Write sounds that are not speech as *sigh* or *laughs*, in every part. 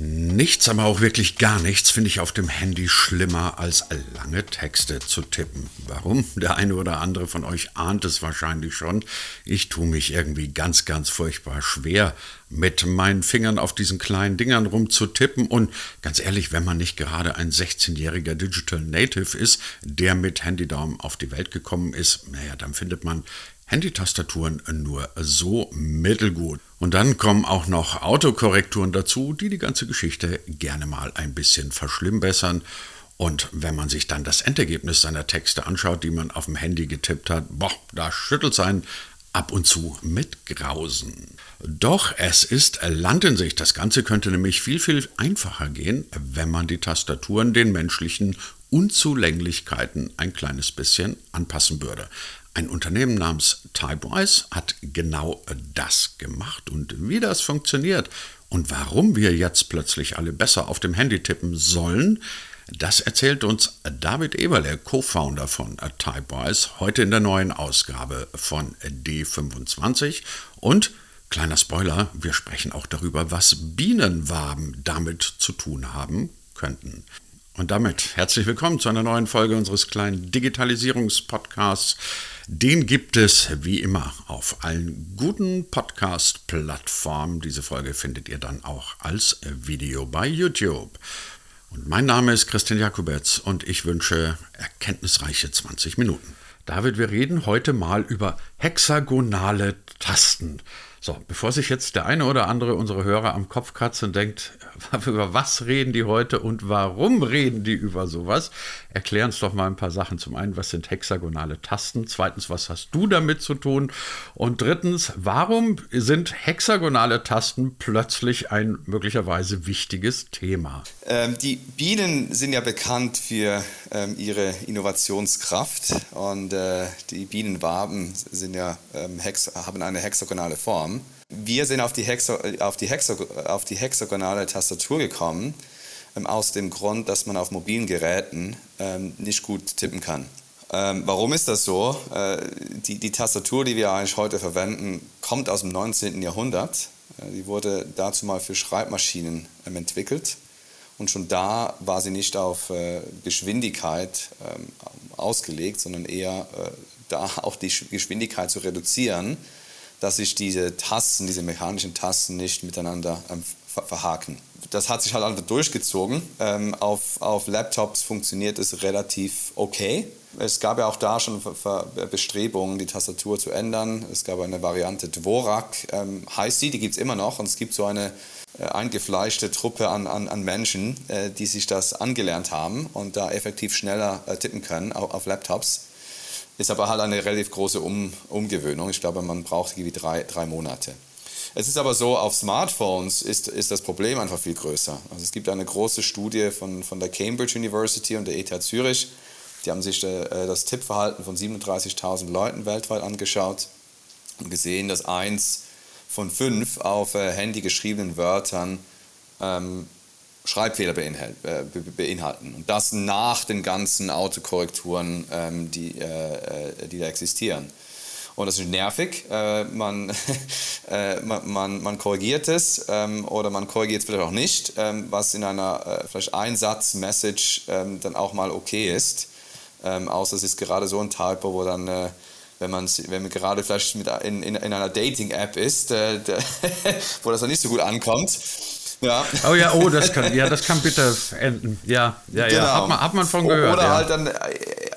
Nichts, aber auch wirklich gar nichts finde ich auf dem Handy schlimmer als lange Texte zu tippen. Warum? Der eine oder andere von euch ahnt es wahrscheinlich schon. Ich tue mich irgendwie ganz, ganz furchtbar schwer, mit meinen Fingern auf diesen kleinen Dingern rumzutippen. Und ganz ehrlich, wenn man nicht gerade ein 16-jähriger Digital Native ist, der mit Handydaumen auf die Welt gekommen ist, naja, dann findet man Handytastaturen nur so mittelgut. Und dann kommen auch noch Autokorrekturen dazu, die die ganze Geschichte gerne mal ein bisschen verschlimmbessern. Und wenn man sich dann das Endergebnis seiner Texte anschaut, die man auf dem Handy getippt hat, boah, da schüttelt es einen ab und zu mit Grausen. Doch es ist Land in sich. Das Ganze könnte nämlich viel, viel einfacher gehen, wenn man die Tastaturen den menschlichen Unzulänglichkeiten ein kleines bisschen anpassen würde. Ein Unternehmen namens Typewise hat genau das gemacht und wie das funktioniert und warum wir jetzt plötzlich alle besser auf dem Handy tippen sollen, das erzählt uns David Eberle, Co-Founder von Typewise, heute in der neuen Ausgabe von D25 und kleiner Spoiler, wir sprechen auch darüber, was Bienenwaben damit zu tun haben könnten. Und damit herzlich willkommen zu einer neuen Folge unseres kleinen Digitalisierungspodcasts. Den gibt es wie immer auf allen guten Podcast-Plattformen. Diese Folge findet ihr dann auch als Video bei YouTube. Und mein Name ist Christian Jakubetz und ich wünsche erkenntnisreiche 20 Minuten. David, wir reden heute mal über hexagonale Tasten. So, bevor sich jetzt der eine oder andere unserer Hörer am Kopf kratzt und denkt, *laughs* über was reden die heute und warum reden die über sowas, erklär uns doch mal ein paar Sachen. Zum einen, was sind hexagonale Tasten? Zweitens, was hast du damit zu tun? Und drittens, warum sind hexagonale Tasten plötzlich ein möglicherweise wichtiges Thema? Ähm, die Bienen sind ja bekannt für ähm, ihre Innovationskraft und äh, die Bienenwaben sind ja, ähm, haben eine hexagonale Form. Form. Wir sind auf die, Hexo auf die, Hexo auf die hexagonale Tastatur gekommen, ähm, aus dem Grund, dass man auf mobilen Geräten ähm, nicht gut tippen kann. Ähm, warum ist das so? Äh, die, die Tastatur, die wir eigentlich heute verwenden, kommt aus dem 19. Jahrhundert. Äh, die wurde dazu mal für Schreibmaschinen ähm, entwickelt. Und schon da war sie nicht auf äh, Geschwindigkeit ähm, ausgelegt, sondern eher äh, da *laughs* auch die Geschwindigkeit zu reduzieren dass sich diese Tasten, diese mechanischen Tasten nicht miteinander ähm, verhaken. Das hat sich halt einfach durchgezogen. Ähm, auf, auf Laptops funktioniert es relativ okay. Es gab ja auch da schon Bestrebungen, die Tastatur zu ändern. Es gab eine Variante Dvorak, ähm, heißt sie, die gibt es immer noch. Und es gibt so eine äh, eingefleischte Truppe an, an, an Menschen, äh, die sich das angelernt haben und da effektiv schneller äh, tippen können auf, auf Laptops. Ist aber halt eine relativ große um Umgewöhnung. Ich glaube, man braucht irgendwie drei, drei Monate. Es ist aber so, auf Smartphones ist, ist das Problem einfach viel größer. Also es gibt eine große Studie von, von der Cambridge University und der ETH Zürich. Die haben sich äh, das Tippverhalten von 37.000 Leuten weltweit angeschaut und gesehen, dass eins von fünf auf äh, Handy geschriebenen Wörtern ähm, Schreibfehler äh, beinhalten. Und das nach den ganzen Autokorrekturen, ähm, die, äh, äh, die da existieren. Und das ist nervig. Äh, man, *laughs* äh, man, man, korrigiert es ähm, oder man korrigiert es vielleicht auch nicht, ähm, was in einer vielleicht Einsatz-Message ähm, dann auch mal okay ist. Ähm, außer es ist gerade so ein Typo, wo dann wenn man, wenn man gerade vielleicht mit in, in, in einer Dating-App ist, äh, *laughs* wo das dann nicht so gut ankommt, ja. Oh ja, oh, das kann, ja, das kann bitter enden. Ja, ja, genau. ja. Hat man, hat man von gehört. Oder ja. halt dann äh,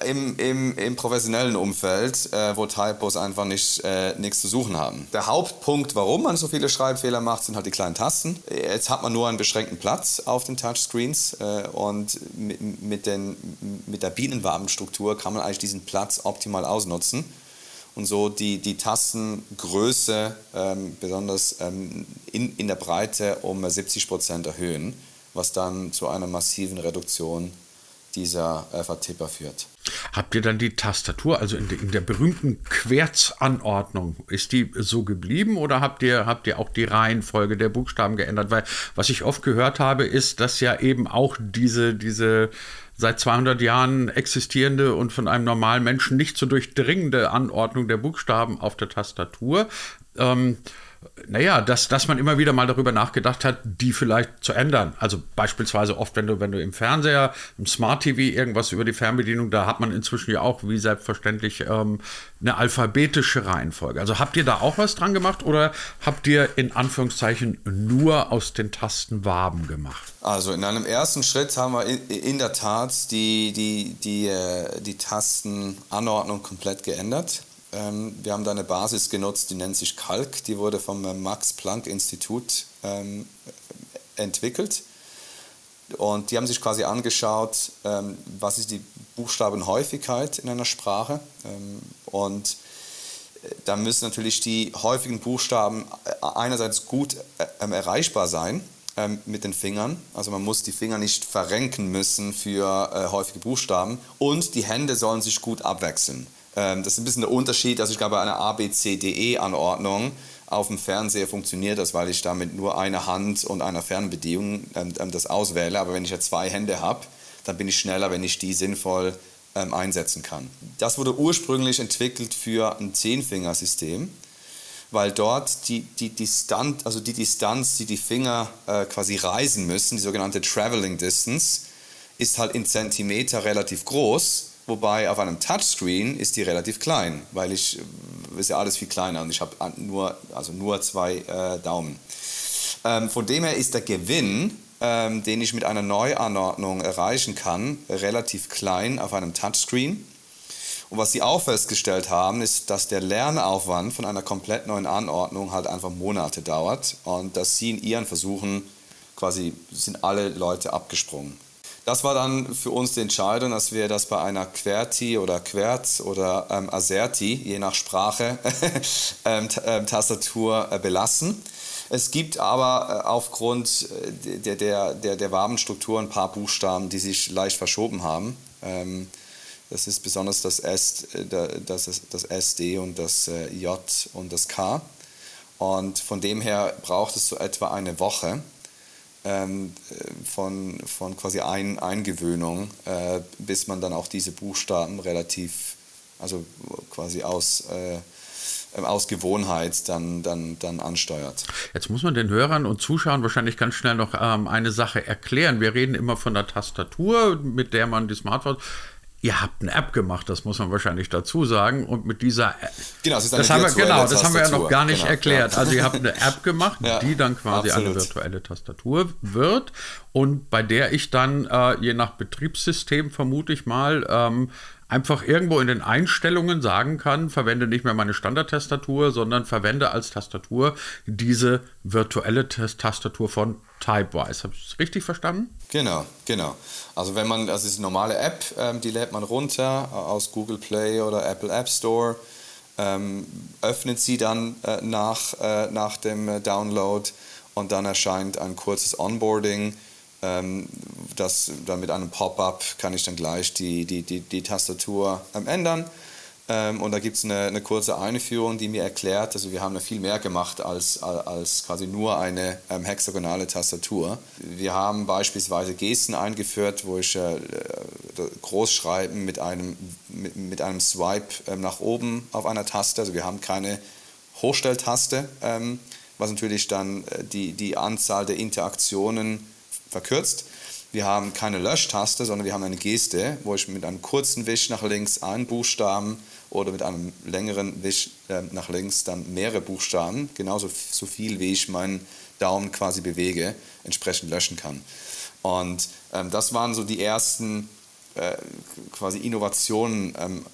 im, im, im professionellen Umfeld, äh, wo Typos einfach nicht, äh, nichts zu suchen haben. Der Hauptpunkt, warum man so viele Schreibfehler macht, sind halt die kleinen Tasten. Jetzt hat man nur einen beschränkten Platz auf den Touchscreens äh, und mit, mit, den, mit der Bienenwabenstruktur kann man eigentlich diesen Platz optimal ausnutzen und so die, die Tastengröße ähm, besonders ähm, in, in der Breite um 70 Prozent erhöhen, was dann zu einer massiven Reduktion dieser äh, Vertipper führt. Habt ihr dann die Tastatur, also in, de, in, der berühmten Querzanordnung, ist die so geblieben oder habt ihr, habt ihr auch die Reihenfolge der Buchstaben geändert? Weil was ich oft gehört habe, ist, dass ja eben auch diese, diese seit 200 Jahren existierende und von einem normalen Menschen nicht zu durchdringende Anordnung der Buchstaben auf der Tastatur. Ähm, naja, dass, dass man immer wieder mal darüber nachgedacht hat, die vielleicht zu ändern. Also beispielsweise oft, wenn du, wenn du im Fernseher, im Smart TV irgendwas über die Fernbedienung, da hat man inzwischen ja auch, wie selbstverständlich, ähm, eine alphabetische Reihenfolge. Also habt ihr da auch was dran gemacht oder habt ihr in Anführungszeichen nur aus den Tasten Waben gemacht? Also in einem ersten Schritt haben wir in, der Tat die, die, die, äh, die Tastenanordnung komplett geändert. Ähm, wir haben da eine Basis genutzt, die nennt sich Kalk. Die wurde vom äh, Max-Planck-Institut ähm, entwickelt. Und die haben sich quasi angeschaut, ähm, was ist die Buchstabenhäufigkeit in einer Sprache. Ähm, und äh, da müssen natürlich die häufigen Buchstaben äh, einerseits gut äh, ähm, erreichbar sein ähm, mit den Fingern. Also man muss die Finger nicht verrenken müssen für äh, häufige Buchstaben. Und die Hände sollen sich gut abwechseln. Ähm, das ist ein bisschen der Unterschied. Also ich glaube, bei einer ABCDE-Anordnung auf dem Fernseher funktioniert das, weil ich damit nur eine Hand und einer Fernbedienung ähm, ähm, das auswähle. Aber wenn ich ja zwei Hände habe, dann bin ich schneller, wenn ich die sinnvoll einsetzen kann. Das wurde ursprünglich entwickelt für ein Zehnfingersystem, weil dort die, die, Distanz, also die Distanz, die die Finger äh, quasi reisen müssen, die sogenannte Traveling Distance, ist halt in Zentimeter relativ groß Wobei auf einem Touchscreen ist die relativ klein, weil ich ist ja alles viel kleiner und ich habe nur, also nur zwei äh, Daumen. Ähm, von dem her ist der Gewinn, ähm, den ich mit einer Neuanordnung erreichen kann, relativ klein auf einem Touchscreen. Und was sie auch festgestellt haben, ist, dass der Lernaufwand von einer komplett neuen Anordnung halt einfach Monate dauert und dass sie in ihren Versuchen quasi sind alle Leute abgesprungen. Das war dann für uns die Entscheidung, dass wir das bei einer QWERTY oder QWERTZ oder ähm, ASERTY, je nach Sprache, *laughs* ähm, ähm, Tastatur äh, belassen. Es gibt aber äh, aufgrund äh, der, der, der, der Wabenstruktur ein paar Buchstaben, die sich leicht verschoben haben. Ähm, das ist besonders das, S, äh, das, das SD und das J und das K. Und von dem her braucht es so etwa eine Woche, ähm, von, von quasi ein, Eingewöhnung, äh, bis man dann auch diese Buchstaben relativ, also quasi aus, äh, aus Gewohnheit dann, dann, dann ansteuert. Jetzt muss man den Hörern und Zuschauern wahrscheinlich ganz schnell noch ähm, eine Sache erklären. Wir reden immer von der Tastatur, mit der man die Smartphones Ihr habt eine App gemacht, das muss man wahrscheinlich dazu sagen. Und mit dieser App. Genau, das, ist eine das haben wir, genau, das haben wir ja noch gar nicht genau, erklärt. Also ihr habt eine App gemacht, ja, die dann quasi absolut. eine virtuelle Tastatur wird und bei der ich dann, äh, je nach Betriebssystem vermute ich mal, ähm, einfach irgendwo in den Einstellungen sagen kann, verwende nicht mehr meine Standardtastatur, sondern verwende als Tastatur diese virtuelle Tastatur von Typewise. Habe ich das richtig verstanden? Genau, genau. Also wenn man, also ist eine normale App, ähm, die lädt man runter aus Google Play oder Apple App Store, ähm, öffnet sie dann äh, nach, äh, nach dem äh, Download und dann erscheint ein kurzes Onboarding ähm, das, dann mit einem Pop-up kann ich dann gleich die, die, die, die Tastatur ähm, ändern. Ähm, und da gibt es eine, eine, kurze Einführung, die mir erklärt, also wir haben viel mehr gemacht als, als quasi nur eine ähm, hexagonale Tastatur. Wir haben beispielsweise Gesten eingeführt, wo ich äh, Großschreiben mit einem, mit, mit einem Swipe ähm, nach oben auf einer Taste, also wir haben keine Hochstelltaste, ähm, was natürlich dann äh, die, die Anzahl der Interaktionen verkürzt. Wir haben keine Löschtaste, sondern wir haben eine Geste, wo ich mit einem kurzen Wisch nach links einen Buchstaben oder mit einem längeren Wisch äh, nach links dann mehrere Buchstaben, genauso so viel wie ich meinen Daumen quasi bewege, entsprechend löschen kann. Und ähm, das waren so die ersten äh, quasi Innovationen ähm,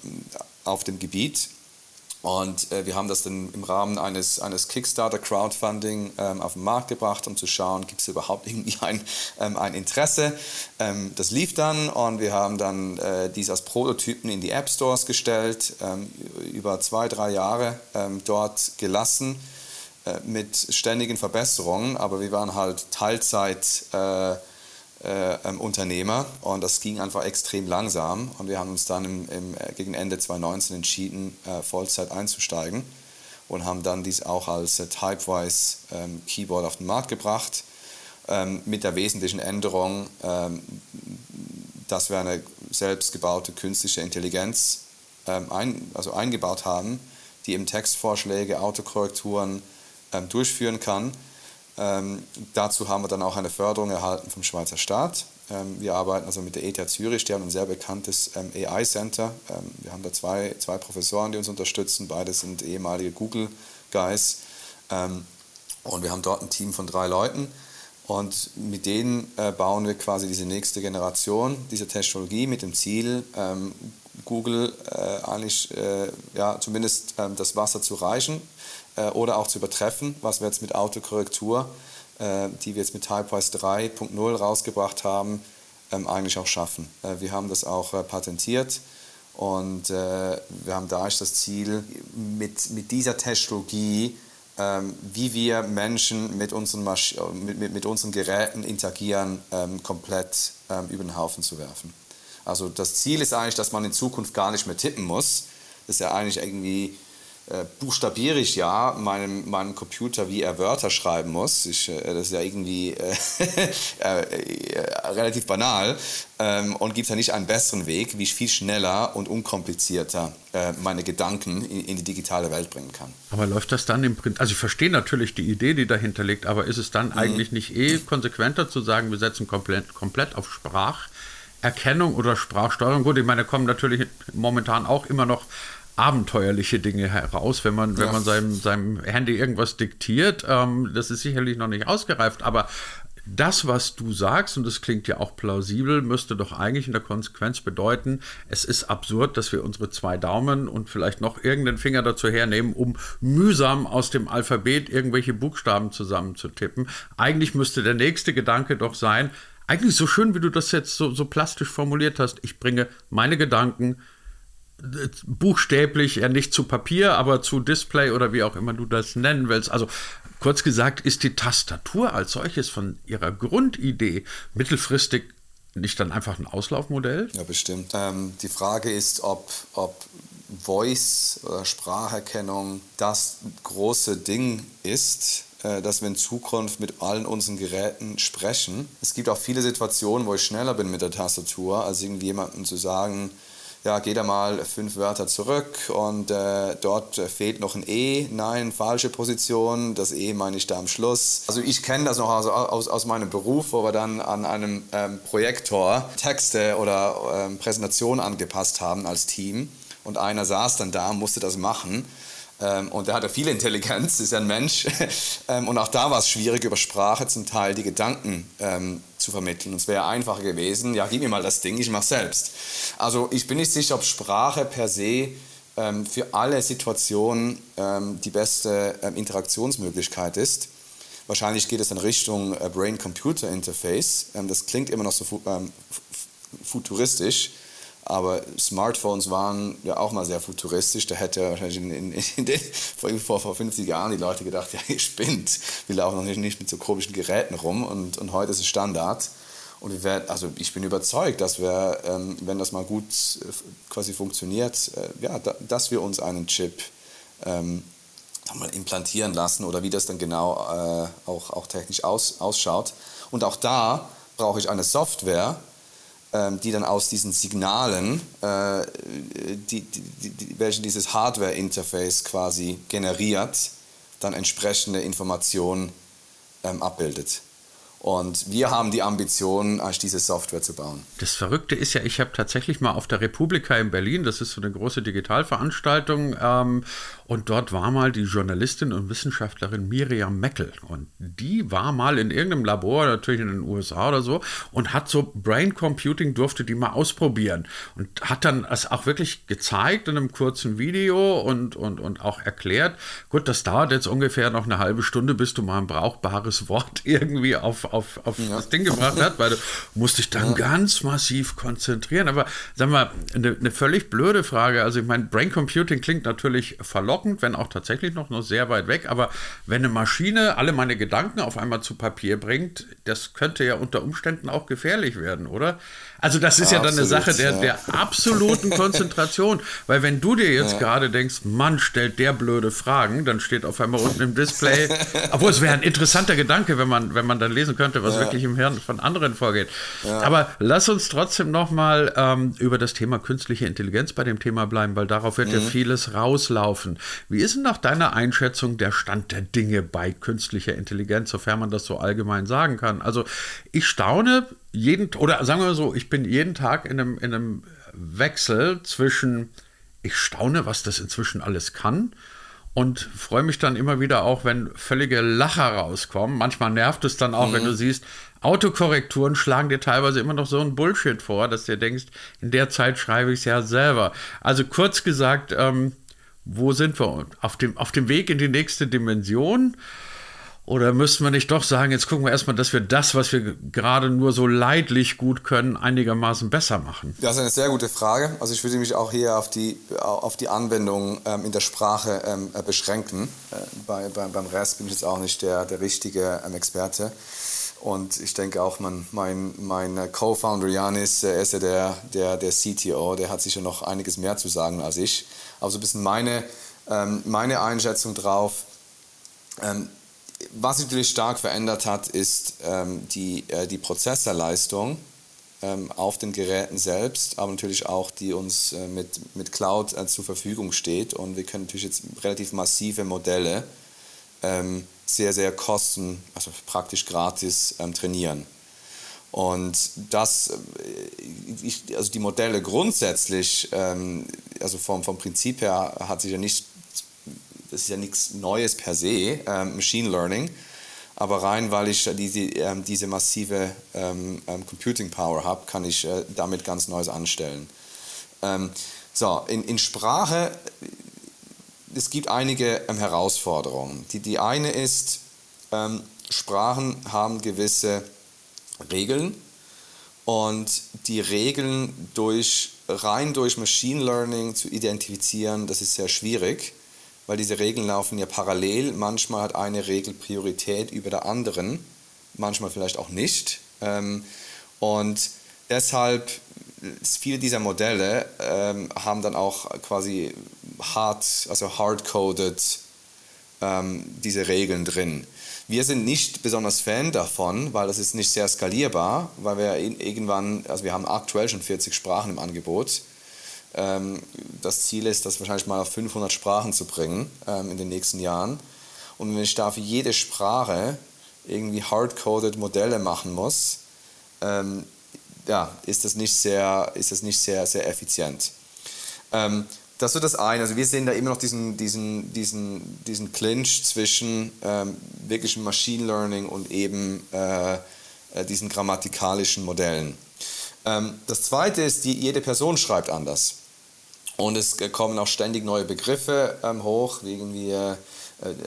auf dem Gebiet. Und äh, wir haben das dann im Rahmen eines, eines Kickstarter-Crowdfunding ähm, auf den Markt gebracht, um zu schauen, gibt es überhaupt irgendwie ein, ähm, ein Interesse. Ähm, das lief dann und wir haben dann äh, dies als Prototypen in die App Stores gestellt, ähm, über zwei, drei Jahre ähm, dort gelassen äh, mit ständigen Verbesserungen, aber wir waren halt Teilzeit äh, äh, ähm, Unternehmer. Und das ging einfach extrem langsam. Und wir haben uns dann im, im, äh, gegen Ende 2019 entschieden, äh, Vollzeit einzusteigen und haben dann dies auch als äh, Typewise ähm, Keyboard auf den Markt gebracht. Ähm, mit der wesentlichen Änderung, ähm, dass wir eine selbstgebaute künstliche Intelligenz ähm, ein, also eingebaut haben, die eben Textvorschläge, Autokorrekturen ähm, durchführen kann. Ähm, dazu haben wir dann auch eine Förderung erhalten vom Schweizer Staat. Ähm, wir arbeiten also mit der ETH Zürich, die haben ein sehr bekanntes ähm, AI-Center. Ähm, wir haben da zwei, zwei Professoren, die uns unterstützen. Beide sind ehemalige Google-Guys. Ähm, und wir haben dort ein Team von drei Leuten. Und mit denen äh, bauen wir quasi diese nächste Generation dieser Technologie mit dem Ziel, ähm, Google äh, eigentlich äh, ja, zumindest ähm, das Wasser zu reichen oder auch zu übertreffen, was wir jetzt mit Autokorrektur, die wir jetzt mit Typewise 3.0 rausgebracht haben, ähm, eigentlich auch schaffen. Wir haben das auch patentiert und wir haben da das Ziel, mit, mit dieser Technologie ähm, wie wir Menschen mit unseren, Masch mit, mit, mit unseren Geräten interagieren, ähm, komplett ähm, über den Haufen zu werfen. Also das Ziel ist eigentlich, dass man in Zukunft gar nicht mehr tippen muss. Das ist ja eigentlich irgendwie äh, buchstabiere ich ja meinem, meinem Computer, wie er Wörter schreiben muss. Ich, äh, das ist ja irgendwie *laughs* äh, äh, relativ banal ähm, und gibt ja nicht einen besseren Weg, wie ich viel schneller und unkomplizierter äh, meine Gedanken in, in, die digitale Welt bringen kann. Aber läuft das dann im Prinzip, also ich verstehe natürlich die Idee, die dahinter liegt, aber ist es dann mhm. eigentlich nicht eh konsequenter zu sagen, wir setzen komplett, komplett auf Spracherkennung oder Sprachsteuerung? Gut, ich meine, da kommen natürlich momentan auch immer noch abenteuerliche Dinge heraus, wenn man, ja. wenn man seinem, seinem Handy irgendwas diktiert. Ähm, das ist sicherlich noch nicht ausgereift, aber das, was du sagst, und das klingt ja auch plausibel, müsste doch eigentlich in der Konsequenz bedeuten, es ist absurd, dass wir unsere zwei Daumen und vielleicht noch irgendeinen Finger dazu hernehmen, um mühsam aus dem Alphabet irgendwelche Buchstaben zusammenzutippen. Eigentlich müsste der nächste Gedanke doch sein, eigentlich so schön, wie du das jetzt so, so plastisch formuliert hast, ich bringe meine Gedanken buchstäblich, ja nicht zu Papier, aber zu Display oder wie auch immer du das nennen willst. Also kurz gesagt, ist die Tastatur als solches von ihrer Grundidee mittelfristig nicht dann einfach ein Auslaufmodell? Ja, bestimmt. Ähm, die Frage ist, ob, ob Voice oder Spracherkennung das große Ding ist, äh, dass wir in Zukunft mit allen unseren Geräten sprechen. Es gibt auch viele Situationen, wo ich schneller bin mit der Tastatur, als irgendwie jemandem zu sagen, ja, geh da mal fünf Wörter zurück und äh, dort fehlt noch ein E. Nein, falsche Position, das E meine ich da am Schluss. Also ich kenne das noch aus, aus, aus meinem Beruf, wo wir dann an einem ähm, Projektor Texte oder ähm, Präsentationen angepasst haben als Team und einer saß dann da musste das machen. Ähm, und der hatte viel Intelligenz, ist ja ein Mensch. *laughs* ähm, und auch da war es schwierig, über Sprache zum Teil die Gedanken ähm, zu vermitteln. Und es wäre einfacher gewesen, ja, gib mir mal das Ding, ich mache selbst. Also ich bin nicht sicher, ob Sprache per se ähm, für alle Situationen ähm, die beste ähm, Interaktionsmöglichkeit ist. Wahrscheinlich geht es in Richtung äh, Brain-Computer-Interface. Das klingt immer noch so fu futuristisch. Aber Smartphones waren ja auch mal sehr futuristisch. Da hätte wahrscheinlich in, in, in den, vor, vor 50 Jahren die Leute gedacht, *laughs* ja, ihr spinnt. Wir laufen noch nicht, nicht mit so komischen Geräten rum. Und, und heute ist es Standard. Und wir werden, also ich bin überzeugt, dass wir, ähm, wenn das mal gut äh, quasi funktioniert, äh, ja, da, dass wir uns einen Chip ähm, mal implantieren lassen oder wie das dann genau äh, auch, auch technisch aus, ausschaut. Und auch da brauche ich eine Software, die dann aus diesen Signalen, äh, die, die, die, welche dieses Hardware-Interface quasi generiert, dann entsprechende Informationen ähm, abbildet. Und wir haben die Ambition, diese Software zu bauen. Das Verrückte ist ja, ich habe tatsächlich mal auf der Republika in Berlin, das ist so eine große Digitalveranstaltung, ähm, und dort war mal die Journalistin und Wissenschaftlerin Miriam Meckel. Und die war mal in irgendeinem Labor, natürlich in den USA oder so, und hat so Brain Computing, durfte die mal ausprobieren. Und hat dann das auch wirklich gezeigt in einem kurzen Video und, und, und auch erklärt, gut, das dauert jetzt ungefähr noch eine halbe Stunde, bis du mal ein brauchbares Wort *laughs* irgendwie auf auf, auf ja. das Ding gebracht hat, weil du musst dich dann ja. ganz massiv konzentrieren. Aber sag mal, eine, eine völlig blöde Frage. Also ich meine, Brain Computing klingt natürlich verlockend, wenn auch tatsächlich noch, noch sehr weit weg. Aber wenn eine Maschine alle meine Gedanken auf einmal zu Papier bringt, das könnte ja unter Umständen auch gefährlich werden, oder? Also das ist ja, ja dann eine Sache der, ja. der absoluten Konzentration. Weil wenn du dir jetzt ja. gerade denkst, Mann, stellt der blöde Fragen, dann steht auf einmal unten im Display, obwohl es wäre ein interessanter Gedanke, wenn man, wenn man dann lesen könnte, was wirklich im Hirn von anderen vorgeht. Aber lass uns trotzdem nochmal ähm, über das Thema künstliche Intelligenz bei dem Thema bleiben, weil darauf wird mhm. ja vieles rauslaufen. Wie ist denn nach deiner Einschätzung der Stand der Dinge bei künstlicher Intelligenz, sofern man das so allgemein sagen kann? Also ich staune jeden, oder sagen wir mal so, ich bin jeden Tag in einem, in einem Wechsel zwischen, ich staune, was das inzwischen alles kann und freue mich dann immer wieder auch, wenn völlige Lacher rauskommen. Manchmal nervt es dann auch, mhm. wenn du siehst, Autokorrekturen schlagen dir teilweise immer noch so ein Bullshit vor, dass du dir denkst, in der Zeit schreibe ich es ja selber. Also kurz gesagt, ähm, wo sind wir? Auf dem, auf dem Weg in die nächste Dimension? Oder müssen wir nicht doch sagen, jetzt gucken wir erstmal, dass wir das, was wir gerade nur so leidlich gut können, einigermaßen besser machen? Das ist eine sehr gute Frage. Also ich würde mich auch hier auf die, auf die Anwendung ähm, in der Sprache ähm, äh, beschränken. Äh, bei, bei, beim Rest bin ich jetzt auch nicht der, der richtige ähm, Experte. Und ich denke auch, man, mein, mein äh, Co-Founder Janis, er ist ja der, der, der CTO, der hat sicher noch einiges mehr zu sagen als ich. Aber so ein bisschen meine, ähm, meine Einschätzung drauf. Was sich natürlich stark verändert hat, ist ähm, die, äh, die Prozessorleistung ähm, auf den Geräten selbst, aber natürlich auch die uns äh, mit, mit Cloud äh, zur Verfügung steht. Und wir können natürlich jetzt relativ massive Modelle ähm, sehr, sehr kosten, also praktisch gratis ähm, trainieren. Und das, äh, ich, also die Modelle grundsätzlich, ähm, also vom, vom Prinzip her hat sich ja nicht das ist ja nichts Neues per se, ähm, Machine Learning, aber rein, weil ich diese, ähm, diese massive ähm, ähm, Computing Power habe, kann ich äh, damit ganz Neues anstellen. Ähm, so, in, in Sprache, es gibt einige ähm, Herausforderungen. Die, die eine ist, Sprachen haben gewisse Regeln und die Regeln durch, rein durch Machine Learning zu identifizieren, das ist sehr schwierig weil diese Regeln laufen ja parallel. Manchmal hat eine Regel Priorität über der anderen, manchmal vielleicht auch nicht. Ähm, und deshalb, viele dieser Modelle ähm, haben dann auch quasi hart, also hard-coded ähm, diese Regeln drin. Wir sind nicht besonders Fan davon, weil das ist nicht sehr skalierbar, weil wir irgendwann, also wir haben aktuell schon 40 Sprachen im Angebot das Ziel ist, das wahrscheinlich mal auf 500 Sprachen zu bringen ähm, in den nächsten Jahren. Und wenn ich da für jede Sprache irgendwie hardcoded Modelle machen muss, ähm, ja, ist das nicht sehr, ist das nicht sehr, sehr effizient. Ähm, das so das eine. Also wir sehen da immer noch diesen, diesen, diesen, diesen Clinch zwischen ähm, wirklichem Machine Learning und eben äh, äh diesen grammatikalischen Modellen. Ähm, das zweite ist, die, jede Person schreibt anders. Und es kommen auch ständig neue Begriffe ähm, hoch, wie irgendwie äh,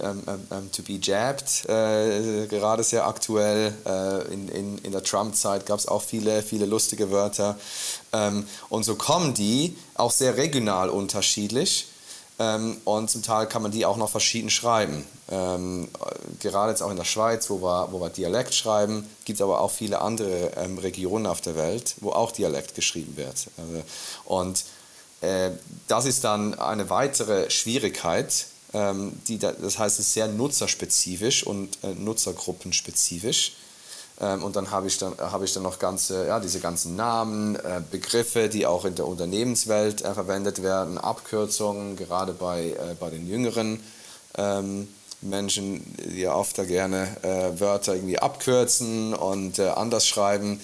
ähm, ähm, ähm, to be jabbed, äh, gerade sehr aktuell. Äh, in, in, in der Trump-Zeit gab es auch viele, viele lustige Wörter. Ähm, und so kommen die auch sehr regional unterschiedlich. Ähm, und zum Teil kann man die auch noch verschieden schreiben. Gerade jetzt auch in der Schweiz, wo wir, wo wir Dialekt schreiben, gibt es aber auch viele andere Regionen auf der Welt, wo auch Dialekt geschrieben wird. Also, und äh, das ist dann eine weitere Schwierigkeit. Ähm, die, das heißt, es ist sehr nutzerspezifisch und äh, nutzergruppenspezifisch. Ähm, und dann habe ich, dann, hab ich dann noch ganze, ja, diese ganzen Namen, äh, Begriffe, die auch in der Unternehmenswelt verwendet werden, Abkürzungen, gerade bei, bei den jüngeren ähm, Menschen, die ja oft da gerne Wörter irgendwie abkürzen und anders schreiben.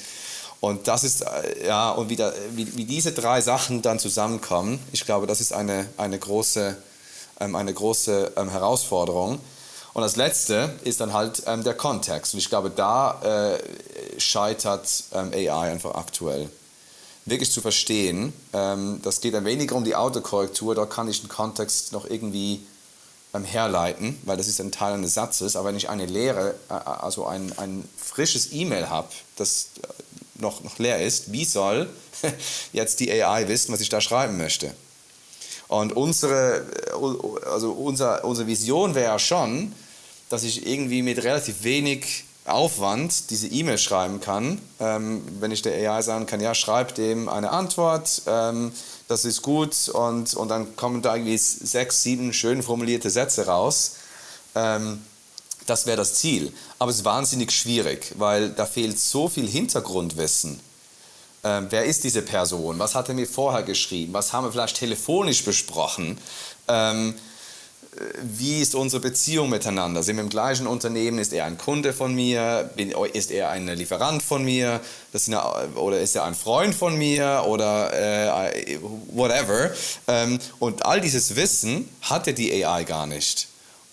Und das ist, äh, ja, und wie, wie, wie, diese drei Sachen dann zusammenkommen, ich glaube, das ist eine, eine große, ähm, eine große ähm, Herausforderung. Und das Letzte ist dann halt ähm, der Kontext. Und ich glaube, da äh, scheitert ähm, AI einfach aktuell. Wirklich zu verstehen, ähm, das geht dann weniger um die Autokorrektur, da kann ich den Kontext noch irgendwie ähm, herleiten, weil das ist ein Teil eines Satzes. Aber wenn ich eine leere, äh, also ein, ein frisches E-Mail habe, das noch, noch leer ist, wie soll *laughs* jetzt die AI wissen, was ich da schreiben möchte? Und unsere, also unser, unsere Vision wäre ja schon, dass ich irgendwie mit relativ wenig Aufwand diese E-Mail schreiben kann. Ähm, wenn ich der AI sagen kann, ja, schreib dem eine Antwort, ähm, das ist gut und, und dann kommen da irgendwie sechs, sieben schön formulierte Sätze raus. Ähm, Das wäre das Ziel. Aber es ist wahnsinnig schwierig, weil da fehlt so viel Hintergrundwissen. Ähm, wer ist diese Person? Was hat er mir vorher geschrieben? Was haben wir vielleicht telefonisch besprochen? Ähm, wie ist unsere Beziehung miteinander? Sind wir im gleichen Unternehmen? Ist er ein Kunde von mir? ist er ein Lieferant von mir? Eine, oder ist er ein Freund von mir? Oder äh, whatever. Ähm, und all dieses Wissen hatte die AI gar nicht.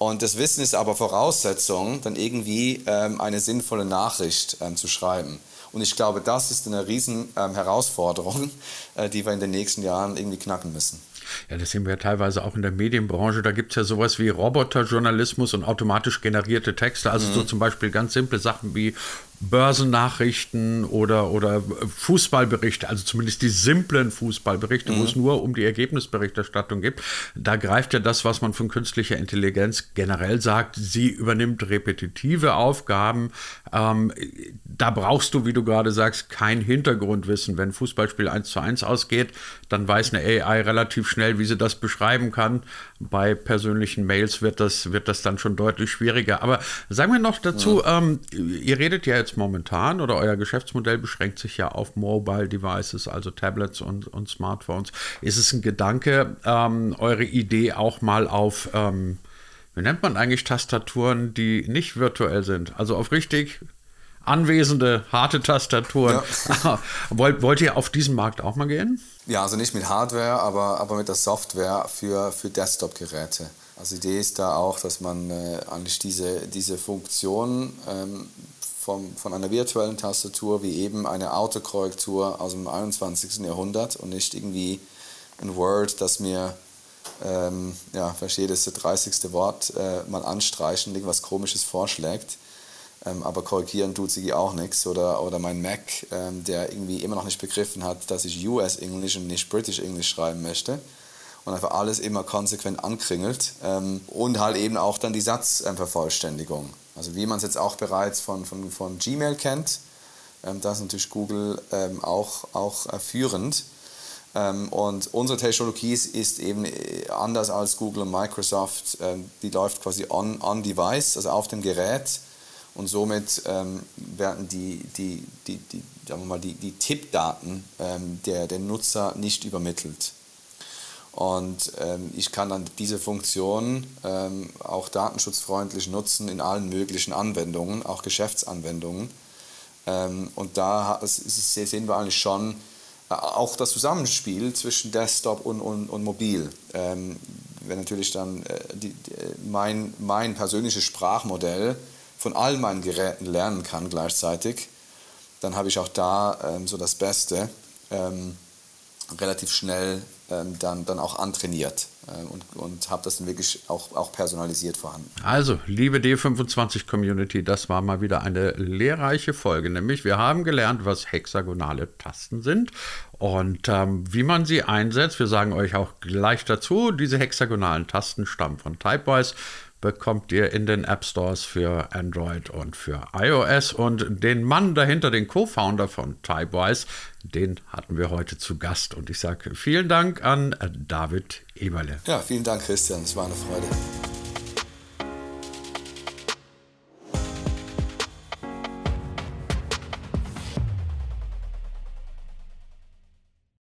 Und das Wissen ist aber Voraussetzung, dann irgendwie ähm, eine sinnvolle Nachricht ähm, zu schreiben. Und ich glaube, das ist eine riesen ähm, Herausforderung, *laughs* äh, die wir in den nächsten Jahren irgendwie knacken müssen. Ja, das sehen wir ja teilweise auch in der Medienbranche. Da gibt es ja sowas wie Roboterjournalismus und automatisch generierte Texte. Also mhm. so zum Beispiel ganz simple Sachen wie Börsennachrichten oder, oder Fußballberichte, also zumindest die simplen Fußballberichte, mhm. wo es nur um die Ergebnisberichterstattung geht, da greift ja das, was man von künstlicher Intelligenz generell sagt, sie übernimmt repetitive Aufgaben. Ähm, da brauchst du, wie du gerade sagst, kein Hintergrundwissen. Wenn ein Fußballspiel 1 zu 1 ausgeht, dann weiß eine AI relativ schnell, wie sie das beschreiben kann. Bei persönlichen Mails wird das, wird das dann schon deutlich schwieriger. Aber sagen wir noch dazu, ja. ähm, ihr redet ja jetzt momentan oder euer Geschäftsmodell beschränkt sich ja auf Mobile Devices, also Tablets und, und Smartphones. Ist es ein Gedanke, ähm, eure Idee auch mal auf, ähm, wie nennt man eigentlich Tastaturen, die nicht virtuell sind, also auf richtig anwesende, harte Tastaturen. Ja. *laughs* wollt, wollt ihr auf diesen Markt auch mal gehen? Ja, also nicht mit Hardware, aber, aber mit der Software für, für Desktop-Geräte. Also die Idee ist da auch, dass man äh, eigentlich diese, diese Funktion ähm, vom, von einer virtuellen Tastatur wie eben eine Autokorrektur aus dem 21. Jahrhundert und nicht irgendwie ein Word, das mir, ähm, ja, verstehe das 30. Wort äh, mal anstreichen, irgendwas Komisches vorschlägt. Ähm, aber korrigieren tut sie auch nichts. Oder, oder mein Mac, ähm, der irgendwie immer noch nicht begriffen hat, dass ich US English und nicht British English schreiben möchte. Und einfach alles immer konsequent ankringelt. Ähm, und halt eben auch dann die Satzvervollständigung. Also wie man es jetzt auch bereits von, von, von Gmail kennt, ähm, da ist natürlich Google ähm, auch, auch äh, führend. Ähm, und unsere Technologie ist eben äh, anders als Google und Microsoft. Ähm, die läuft quasi on, on device, also auf dem Gerät und somit ähm, werden die, die, die, die, sagen wir mal, die, die Tippdaten ähm, der, der Nutzer nicht übermittelt. Und ähm, ich kann dann diese Funktion ähm, auch datenschutzfreundlich nutzen in allen möglichen Anwendungen, auch Geschäftsanwendungen. Ähm, und da sehen wir eigentlich schon äh, auch das Zusammenspiel zwischen Desktop und, und, und Mobil. Ähm, wenn natürlich dann äh, die, die, mein, mein persönliches Sprachmodell von all meinen Geräten lernen kann gleichzeitig, dann habe ich auch da ähm, so das Beste ähm, relativ schnell dann, dann auch antrainiert äh, und, und habe das dann wirklich auch, auch personalisiert vorhanden. Also, liebe D25-Community, das war mal wieder eine lehrreiche Folge, nämlich wir haben gelernt, was hexagonale Tasten sind und ähm, wie man sie einsetzt. Wir sagen euch auch gleich dazu, diese hexagonalen Tasten stammen von Typewise bekommt ihr in den App Stores für Android und für iOS. Und den Mann dahinter, den Co-Founder von Typewise, den hatten wir heute zu Gast. Und ich sage vielen Dank an David Eberle. Ja, vielen Dank, Christian. Es war eine Freude.